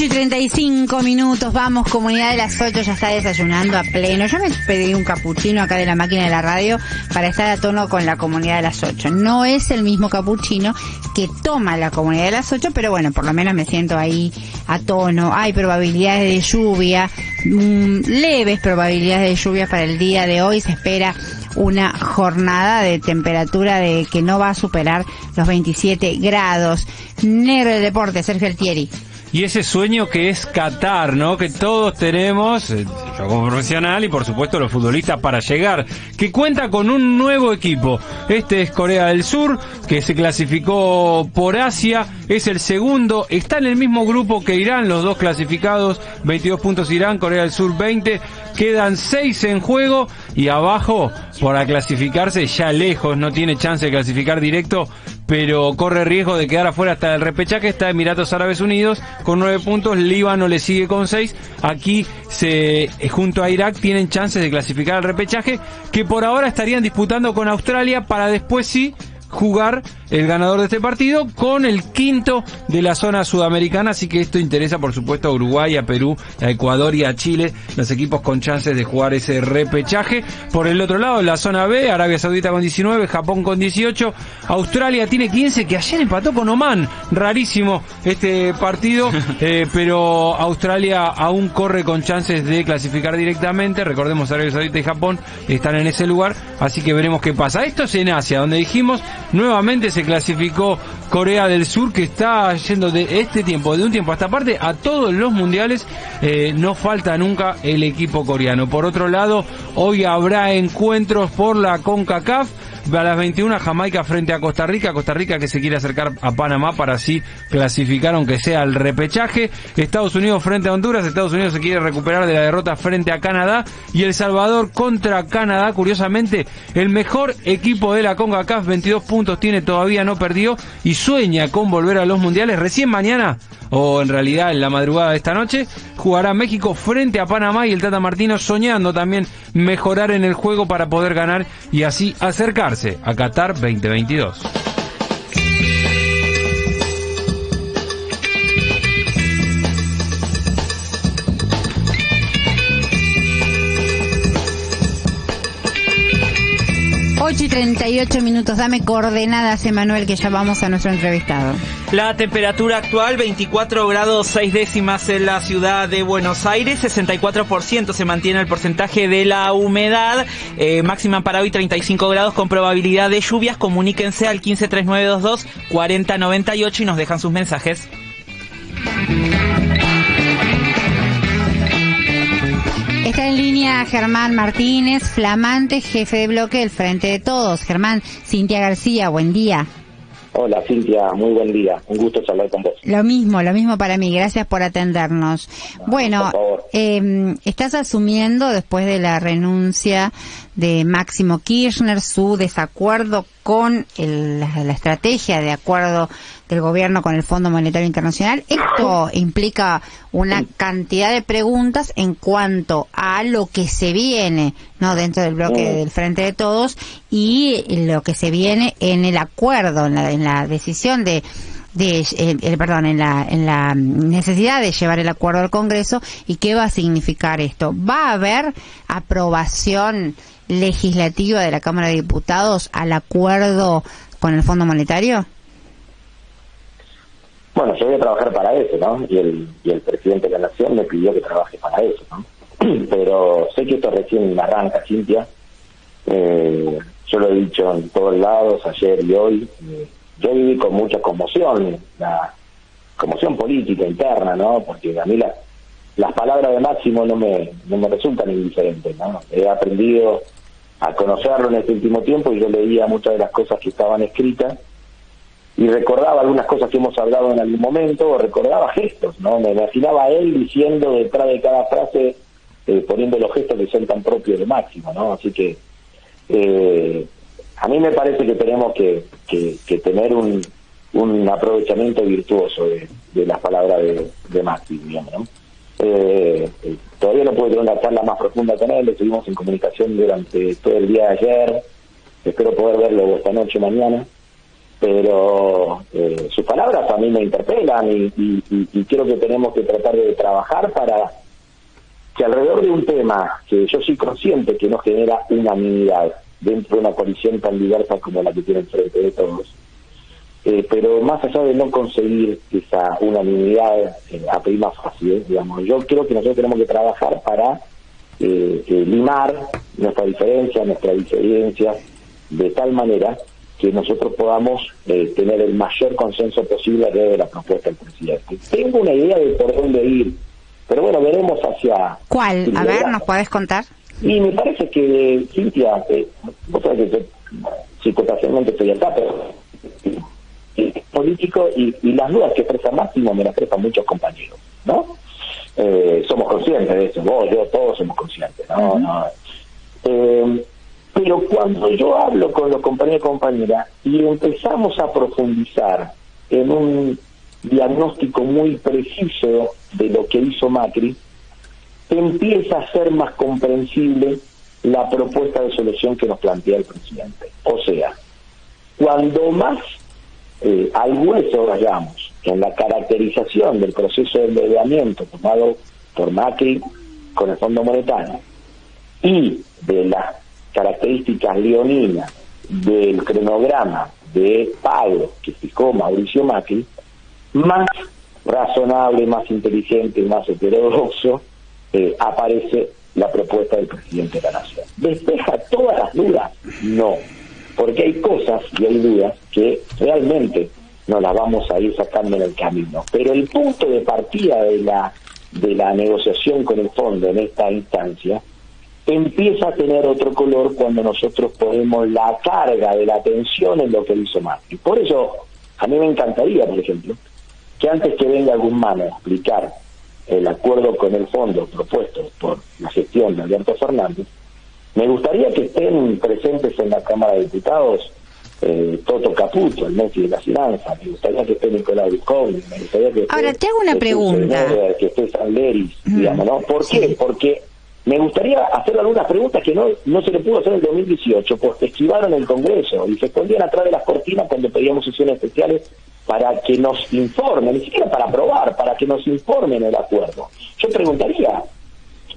8 y 35 minutos, vamos, comunidad de las 8 ya está desayunando a pleno. Yo me pedí un capuchino acá de la máquina de la radio para estar a tono con la comunidad de las 8. No es el mismo capuchino que toma la comunidad de las 8, pero bueno, por lo menos me siento ahí a tono. Hay probabilidades de lluvia, mm, leves probabilidades de lluvia para el día de hoy. Se espera una jornada de temperatura de que no va a superar los 27 grados. Negro de deporte, Sergio Altieri y ese sueño que es Qatar, ¿no? Que todos tenemos, eh, yo como profesional y por supuesto los futbolistas para llegar, que cuenta con un nuevo equipo. Este es Corea del Sur, que se clasificó por Asia, es el segundo, está en el mismo grupo que Irán, los dos clasificados, 22 puntos Irán, Corea del Sur 20, quedan 6 en juego y abajo, para clasificarse ya lejos, no tiene chance de clasificar directo, pero corre riesgo de quedar afuera hasta el repechaje, está Emiratos Árabes Unidos con nueve puntos, Líbano le sigue con seis, aquí se, eh, junto a Irak tienen chances de clasificar al repechaje, que por ahora estarían disputando con Australia para después sí jugar el ganador de este partido con el quinto de la zona sudamericana, así que esto interesa por supuesto a Uruguay, a Perú, a Ecuador y a Chile, los equipos con chances de jugar ese repechaje. Por el otro lado, la zona B, Arabia Saudita con 19, Japón con 18, Australia tiene 15, que ayer empató con Oman, rarísimo este partido, eh, pero Australia aún corre con chances de clasificar directamente, recordemos Arabia Saudita y Japón están en ese lugar, así que veremos qué pasa. Esto es en Asia, donde dijimos nuevamente se clasificó Corea del Sur que está yendo de este tiempo, de un tiempo hasta parte, a todos los mundiales, eh, no falta nunca el equipo coreano. Por otro lado, hoy habrá encuentros por la CONCACAF, a las 21 Jamaica frente a Costa Rica, Costa Rica que se quiere acercar a Panamá para así clasificar aunque sea el repechaje, Estados Unidos frente a Honduras, Estados Unidos se quiere recuperar de la derrota frente a Canadá. Y El Salvador contra Canadá, curiosamente el mejor equipo de la CONCACAF, 22 puntos tiene, todavía no perdió y sueña con volver a los mundiales, recién mañana o en realidad en la madrugada de esta noche, jugará México frente a Panamá y el Tata Martino soñando también mejorar en el juego para poder ganar y así acercarse a Qatar 2022. 38 minutos. Dame coordenadas, Emanuel, que ya vamos a nuestro entrevistado. La temperatura actual, 24 grados 6 décimas en la ciudad de Buenos Aires, 64% se mantiene el porcentaje de la humedad, eh, máxima para hoy 35 grados con probabilidad de lluvias. Comuníquense al 153922 4098 y nos dejan sus mensajes. Está en línea Germán Martínez, flamante jefe de bloque del Frente de Todos. Germán, Cintia García, buen día. Hola Cintia, muy buen día. Un gusto hablar con vos. Lo mismo, lo mismo para mí. Gracias por atendernos. bueno, eh, estás asumiendo después de la renuncia de Máximo Kirchner su desacuerdo con la, estrategia de acuerdo del gobierno con el Fondo Monetario Internacional. Esto implica una cantidad de preguntas en cuanto a lo que se viene, no dentro del bloque del Frente de Todos y lo que se viene en el acuerdo, en la, en la decisión de de eh, perdón en la en la necesidad de llevar el acuerdo al Congreso y qué va a significar esto va a haber aprobación legislativa de la Cámara de Diputados al acuerdo con el Fondo Monetario? Bueno, yo voy a trabajar para eso, ¿no? Y el, y el presidente de la Nación me pidió que trabaje para eso, ¿no? Pero sé que esto recién arranca, Cintia. Eh, yo lo he dicho en todos lados, ayer y hoy. Eh, yo viví con mucha conmoción, la conmoción política interna, ¿no? Porque a mí las palabras de Máximo no me, no me resultan indiferentes, ¿no? He aprendido a conocerlo en este último tiempo y yo leía muchas de las cosas que estaban escritas y recordaba algunas cosas que hemos hablado en algún momento o recordaba gestos, ¿no? Me imaginaba él diciendo detrás de cada frase, eh, poniendo los gestos que son tan propios de Máximo, ¿no? Así que eh, a mí me parece que tenemos que, tener un, un aprovechamiento virtuoso de, las palabras de, de digamos, ¿no? Eh, eh, todavía no pude tener una charla más profunda con él, estuvimos en comunicación durante todo el día de ayer, espero poder verlo esta noche, mañana. pero eh, sus palabras a mí me interpelan y, y, creo que tenemos que tratar de trabajar para que alrededor de un tema que yo soy consciente que no genera unanimidad dentro de una coalición tan diversa como la que tiene frente de todos, eh, pero más allá de no conseguir esa unanimidad eh, a prima fácil, digamos, yo creo que nosotros tenemos que trabajar para eh, limar nuestra diferencia, nuestra diferencia, de tal manera que nosotros podamos tener el mayor consenso posible alrededor de la propuesta del presidente. Tengo una idea de por dónde ir, pero bueno, veremos hacia... ¿Cuál? A ver, ¿nos podés contar? Y me parece que, Cintia, vos sabés que psicopacialmente estoy acá, pero político y, las dudas que expresa Máximo me las expresan muchos compañeros, ¿no? Eh, somos conscientes de eso, vos, yo, todos somos conscientes, ¿no? Eh, pero cuando yo hablo con los compañeros y compañeras y empezamos a profundizar en un diagnóstico muy preciso de lo que hizo Macri, empieza a ser más comprensible la propuesta de solución que nos plantea el presidente. O sea, cuando más eh, al hueso vayamos en la caracterización del proceso de endeudamiento tomado por Macri con el Fondo Monetario y de las características leoninas del cronograma de pago que fijó Mauricio Macri, más razonable, más inteligente, más heterodoxo eh, aparece la propuesta del presidente de la Nación. ¿Despeja todas las dudas? No porque hay cosas y hay dudas que realmente no las vamos a ir sacando en el camino. Pero el punto de partida de la, de la negociación con el fondo en esta instancia empieza a tener otro color cuando nosotros ponemos la carga de la atención en lo que hizo Y Por eso, a mí me encantaría, por ejemplo, que antes que venga mano a explicar el acuerdo con el fondo propuesto por la gestión de Alberto Fernández, me gustaría que estén presentes en la Cámara de Diputados eh, Toto Caputo, el Messi de la finanza, me gustaría que esté Nicolás Bisconi, me gustaría que Ahora, te hago una pregunta. que esté Sanderis, digamos, ¿no? ¿Por qué? Porque me gustaría hacer algunas preguntas que no, no se le pudo hacer en el 2018, porque esquivaron el Congreso y se escondían atrás de las cortinas cuando pedíamos sesiones especiales para que nos informen, ni siquiera para aprobar, para que nos informen el acuerdo. Yo preguntaría,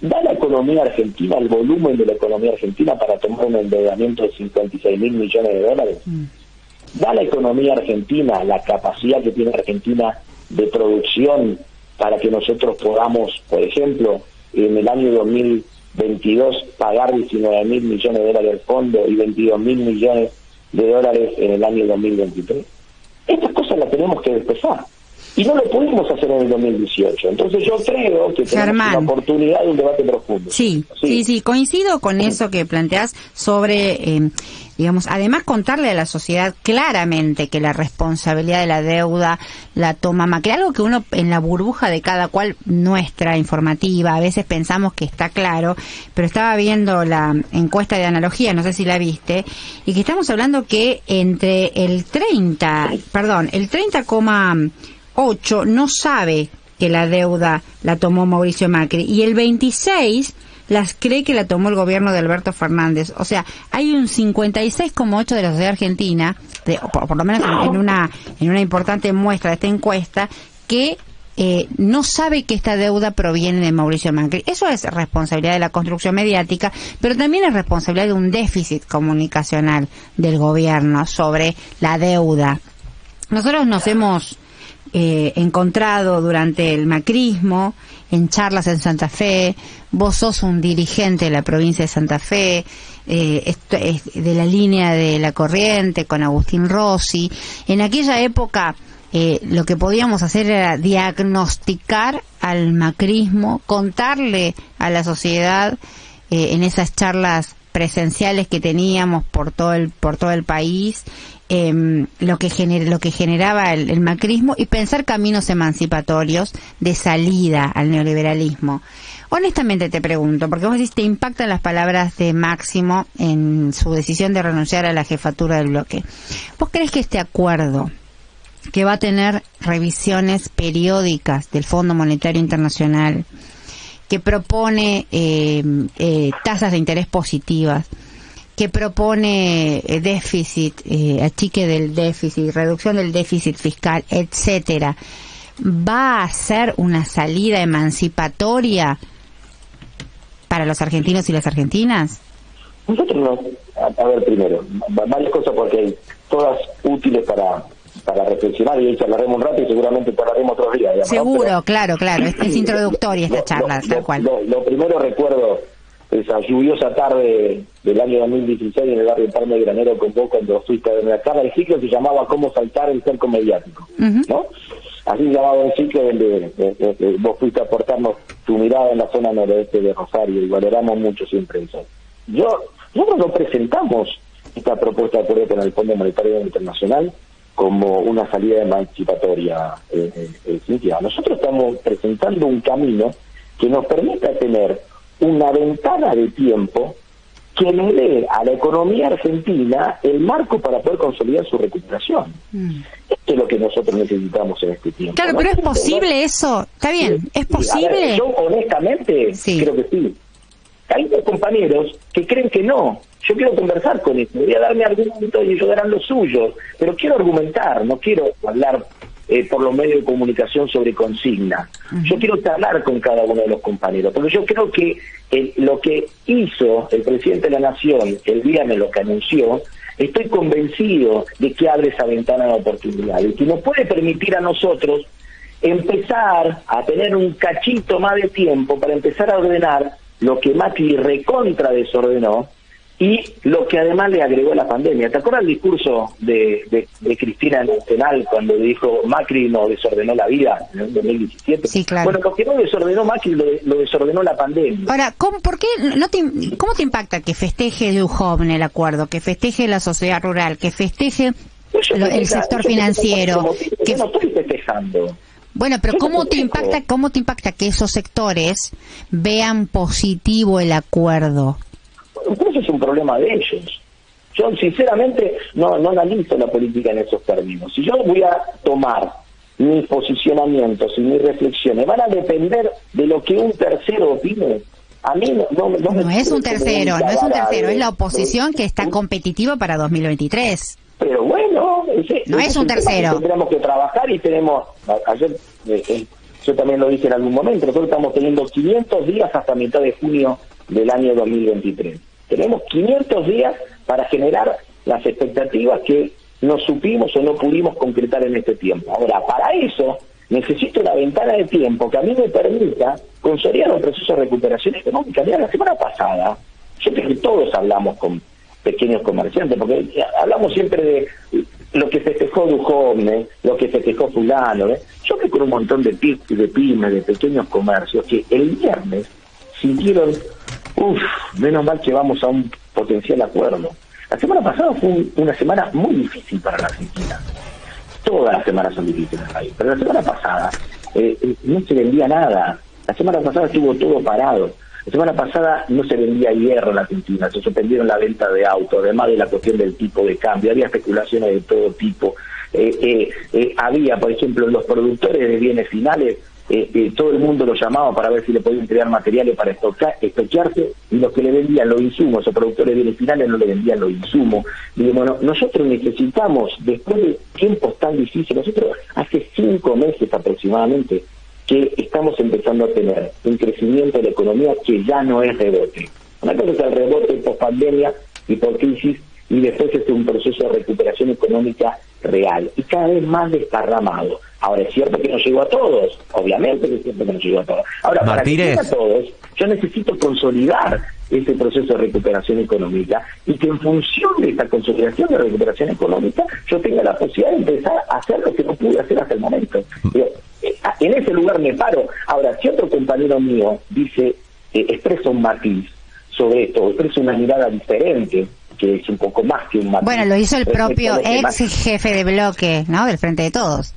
¿Da la economía argentina, el volumen de la economía argentina para tomar un endeudamiento de 56 mil millones de dólares? Mm. ¿Da la economía argentina la capacidad que tiene Argentina de producción para que nosotros podamos, por ejemplo, en el año 2022 pagar 19 mil millones de dólares al fondo y 22 mil millones de dólares en el año 2023? Estas cosas las tenemos que empezar y no lo pudimos hacer en el 2018. Entonces yo creo que tenemos una oportunidad de un debate profundo. Sí, sí, sí, coincido con eso que planteas sobre, eh, digamos, además contarle a la sociedad claramente que la responsabilidad de la deuda la toma Macri, algo que uno en la burbuja de cada cual nuestra informativa, a veces pensamos que está claro, pero estaba viendo la encuesta de analogía, no sé si la viste, y que estamos hablando que entre el 30, perdón, el 30, 8 no sabe que la deuda la tomó Mauricio Macri y el 26 las cree que la tomó el gobierno de Alberto Fernández. O sea, hay un 56,8 de la sociedad argentina, de, por, lo menos en, una en una importante muestra de esta encuesta, que eh, no sabe que esta deuda proviene de Mauricio Macri. Eso es responsabilidad de la construcción mediática, pero también es responsabilidad de un déficit comunicacional del gobierno sobre la deuda. Nosotros nos hemos eh, encontrado durante el macrismo, en charlas en Santa Fe, vos sos un dirigente de la provincia de Santa Fe, eh, esto es de la línea de la corriente con Agustín Rossi. En aquella época eh, lo que podíamos hacer era diagnosticar al macrismo, contarle a la sociedad en esas charlas presenciales que teníamos por todo el por todo el país Em, lo que lo que generaba el, macrismo y pensar caminos emancipatorios de salida al neoliberalismo. Honestamente te pregunto, porque vos decís, te impactan las palabras de Máximo en su decisión de renunciar a la jefatura del bloque. ¿Vos crees que este acuerdo, que va a tener revisiones periódicas del Fondo Monetario Internacional, que propone em, eh, tasas de interés positivas, que propone eh, déficit, eh, achique del déficit, reducción del déficit fiscal, etcétera, va a ser una salida emancipatoria para los argentinos y las argentinas? Nosotros no. A, ver, primero, varias cosas porque hay todas útiles para para reflexionar y charlaremos un rato y seguramente charlaremos otros días. Seguro, claro, claro. Es, introductoria esta charla, tal cual. Lo, primero recuerdo esa lluviosa tarde del año 2016 en el barrio Palma de Granero con vos cuando fuiste a la cara. El ciclo se llamaba Cómo saltar el cerco mediático, ¿no? Así se llamaba un ciclo donde vos fuiste a aportarnos tu mirada en la zona noroeste de Rosario y valoramos mucho siempre eso. Yo, nosotros no presentamos esta propuesta de acuerdo con el Fondo Monetario Internacional como una salida emancipatoria, eh, eh, eh Nosotros estamos presentando un camino que nos permita tener una ventana de tiempo que le dé a la economía argentina el marco para poder consolidar su recuperación. Mm. Esto es lo que nosotros necesitamos en este tiempo. Claro, pero es posible eso. Está bien, es posible. yo honestamente creo que sí. Hay compañeros que creen que no. Yo quiero conversar con ellos, voy a darme argumentos y ellos darán los suyos, pero quiero argumentar, no quiero hablar eh, por los medios de comunicación sobre consigna. Yo quiero hablar con cada uno de los compañeros, porque yo creo que eh, lo que hizo el presidente de la Nación el día de lo que anunció, estoy convencido de que abre esa ventana de oportunidad y que nos puede permitir a nosotros empezar a tener un cachito más de tiempo para empezar a ordenar lo que Macri recontra desordenó y lo que además le agregó la pandemia. ¿Te acuerdas el discurso de, de, Cristina Nacional cuando dijo Macri no desordenó la vida en el 2017? Sí, claro. Bueno, lo que no desordenó Macri lo, desordenó la pandemia. Ahora, ¿cómo, por qué no te, ¿cómo te impacta que festeje el joven el acuerdo, que festeje la sociedad rural, que festeje el sector financiero? que... Yo no estoy festejando. Bueno, pero ¿cómo te impacta, cómo te impacta que esos sectores vean positivo el acuerdo? Eso es un problema de ellos. Yo sinceramente no, no analizo la política en esos términos. Si yo voy a tomar mis posicionamientos y mis reflexiones, van a depender de lo que un tercero opine. A mí no, no, no, es un tercero, no es un tercero, es la oposición que está competitiva para 2023. Pero bueno, no es un tercero. Tendremos que trabajar y tenemos, ayer eh, eh, yo también lo dije en algún momento, nosotros estamos teniendo 500 días hasta mitad de junio del año 2023. Tenemos 500 días para generar las expectativas que no supimos o no pudimos concretar en este tiempo. Ahora, para eso necesito una ventana de tiempo que a mí me permita consolidar un proceso de recuperación económica. Mira, la semana pasada, yo creo que todos hablamos con pequeños comerciantes, porque hablamos siempre de lo que festejó Dujovne, lo que festejó fulano. ¿eh? Yo creo con un montón de, de pymes, de pequeños comercios, que el viernes sintieron Uf, menos mal que vamos a un potencial acuerdo. La semana pasada fue una semana muy difícil para la Argentina. Todas las semanas son difíciles pero la semana pasada eh, eh, no se vendía nada. La semana pasada estuvo todo parado. La semana pasada no se vendía hierro en la Argentina, se suspendieron la venta de autos, además de la cuestión del tipo de cambio, había especulaciones de todo tipo. Eh, había, por ejemplo, los productores de bienes finales eh, todo el mundo lo llamaba para ver si le podían entregar materiales para estoquearse y los que le vendían los insumos, o productores de bienes finales no le vendían los insumos. Y bueno, nosotros necesitamos, después de tiempos tan difíciles, nosotros hace cinco meses aproximadamente que estamos empezando a tener un crecimiento de la economía que ya no es rebote. Una cosa es el rebote post pandemia y por crisis y después es un proceso de recuperación económica real y cada vez más desparramado. Ahora es cierto que no llegó a todos, obviamente que es cierto que no llegó a todos. Ahora, para que a todos, yo necesito consolidar ese proceso de recuperación económica y que en función de esta consolidación de recuperación económica yo tenga la posibilidad de empezar a hacer lo que no pude hacer hasta el momento. Eh, en ese lugar me paro. Ahora, si otro compañero mío dice, eh, expresa un matiz sobre esto, expresa una mirada diferente, que es un poco más que un matiz. Bueno, lo hizo el propio ex jefe de bloque, ¿no? Del Frente de Todos.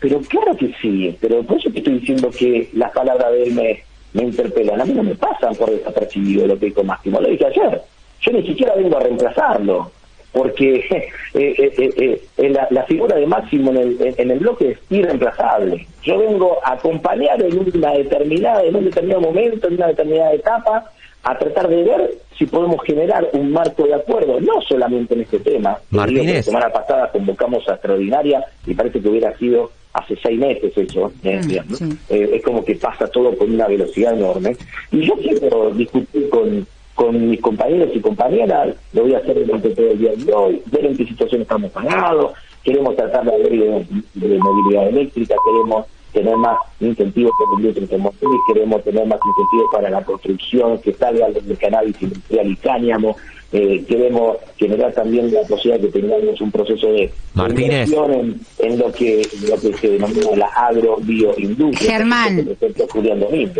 Pero claro que sí, pero por eso te estoy diciendo que las palabras de él me, me interpelan. A mí no me pasan por desapercibido lo que dijo Máximo, lo dije ayer. Yo ni siquiera vengo a reemplazarlo, porque eh, eh, eh, la, figura de Máximo en el, en el bloque es irreemplazable. Yo vengo a acompañar en una determinada, en un determinado momento, en una determinada etapa, a tratar de ver si podemos generar un marco de acuerdo, no solamente en este tema. Martínez. La semana pasada convocamos a extraordinaria y parece que hubiera sido hace seis meses eso. ¿eh? Mm, Eh, es como que pasa todo con una velocidad enorme. Y yo quiero discutir con, con mis compañeros y compañeras, lo voy a hacer durante todo el día de hoy, ver en qué situación estamos parados, queremos tratar de hablar de, de movilidad eléctrica, queremos tener más incentivos para la industria automotriz, queremos tener más incentivos para la construcción, que salga del cannabis industrial y cáñamo, eh, queremos generar también la posibilidad de que tengamos un proceso de Martínez. inversión en, en lo que lo que se denomina la agrobioindustria. Germán.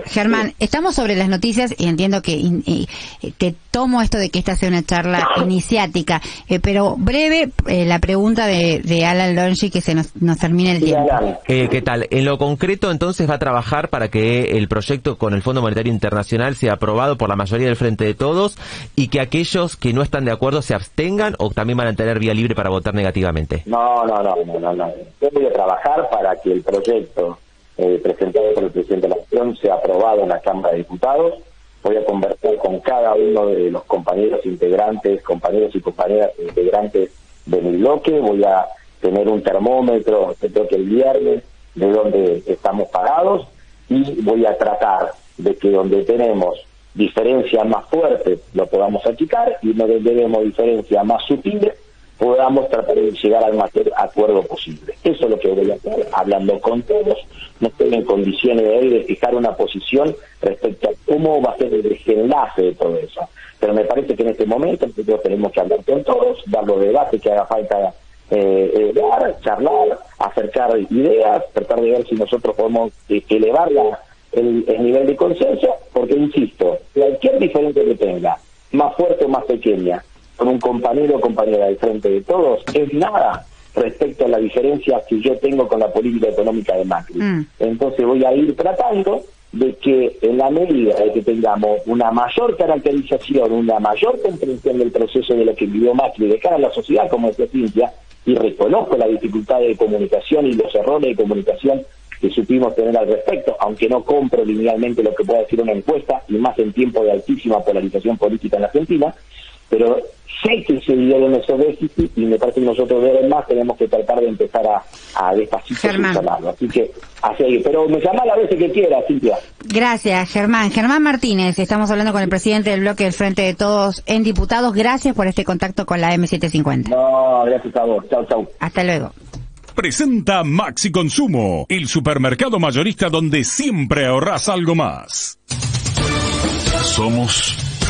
Germán, estamos sobre las noticias y entiendo que in- y- y te tomo esto de que esta sea una charla iniciática, eh, pero breve eh, la pregunta de, de Alan Longi que se nos, nos termine el Sí, tiempo. Eh, ¿Qué tal? En lo concreto, entonces, va a trabajar para que el proyecto con el Fondo Monetario Internacional sea aprobado por la mayoría del Frente de Todos y que aquellos que no están de acuerdo se abstengan o también van a tener vía libre para votar negativamente. No, no, no, no, no. Yo voy a trabajar para que el proyecto eh, presentado por el presidente de la Nación sea aprobado en la Cámara de Diputados. Voy a conversar con cada uno de los compañeros integrantes, compañeros y compañeras integrantes de mi bloque. Voy a tener un termómetro, creo que el viernes, de donde estamos parados y voy a tratar de que donde tenemos diferencias más fuertes lo podamos achicar y donde tenemos diferencias más sutiles podamos tratar de llegar al mayor acuerdo posible. Eso es lo que voy a hacer, hablando con todos. No estoy en condiciones de de fijar una posición respecto a cómo va a ser el desenlace de todo eso. Pero me parece que en este momento nosotros tenemos que hablar con todos, dar los debates que haga falta eh, eh, dar, charlar, acercar ideas, tratar de ver si nosotros podemos eh, elevar la- el, el nivel de consenso, porque insisto, cualquier diferencia que tenga, más fuerte o más pequeña, con un compañero o compañera del frente de todos, es nada respecto a la diferencia que yo tengo con la política económica de Macri. Mm. Entonces voy a ir tratando de que en la medida de que tengamos una mayor caracterización, una mayor comprensión del proceso de lo que vivió Macri de cara a la sociedad, como decía Cintia, y reconozco la dificultad de comunicación y los errores de comunicación que supimos tener al respecto, aunque no compro linealmente lo que pueda decir una encuesta, y más en tiempo de altísima polarización política en la Argentina, pero sé que se dieron esos déficits y me parece que nosotros de más tenemos que tratar de empezar a, a despacito subsanarlo. Así que, así, pero me llama las veces que quiera, Cintia. Gracias, Germán. Germán Martínez, estamos hablando con el presidente del bloque del Frente de Todos en Diputados. Gracias por este contacto con la M750. No, gracias a vos. Chau, chau. Hasta luego. Presenta Maxi Consumo, el supermercado mayorista donde siempre ahorras algo más. Somos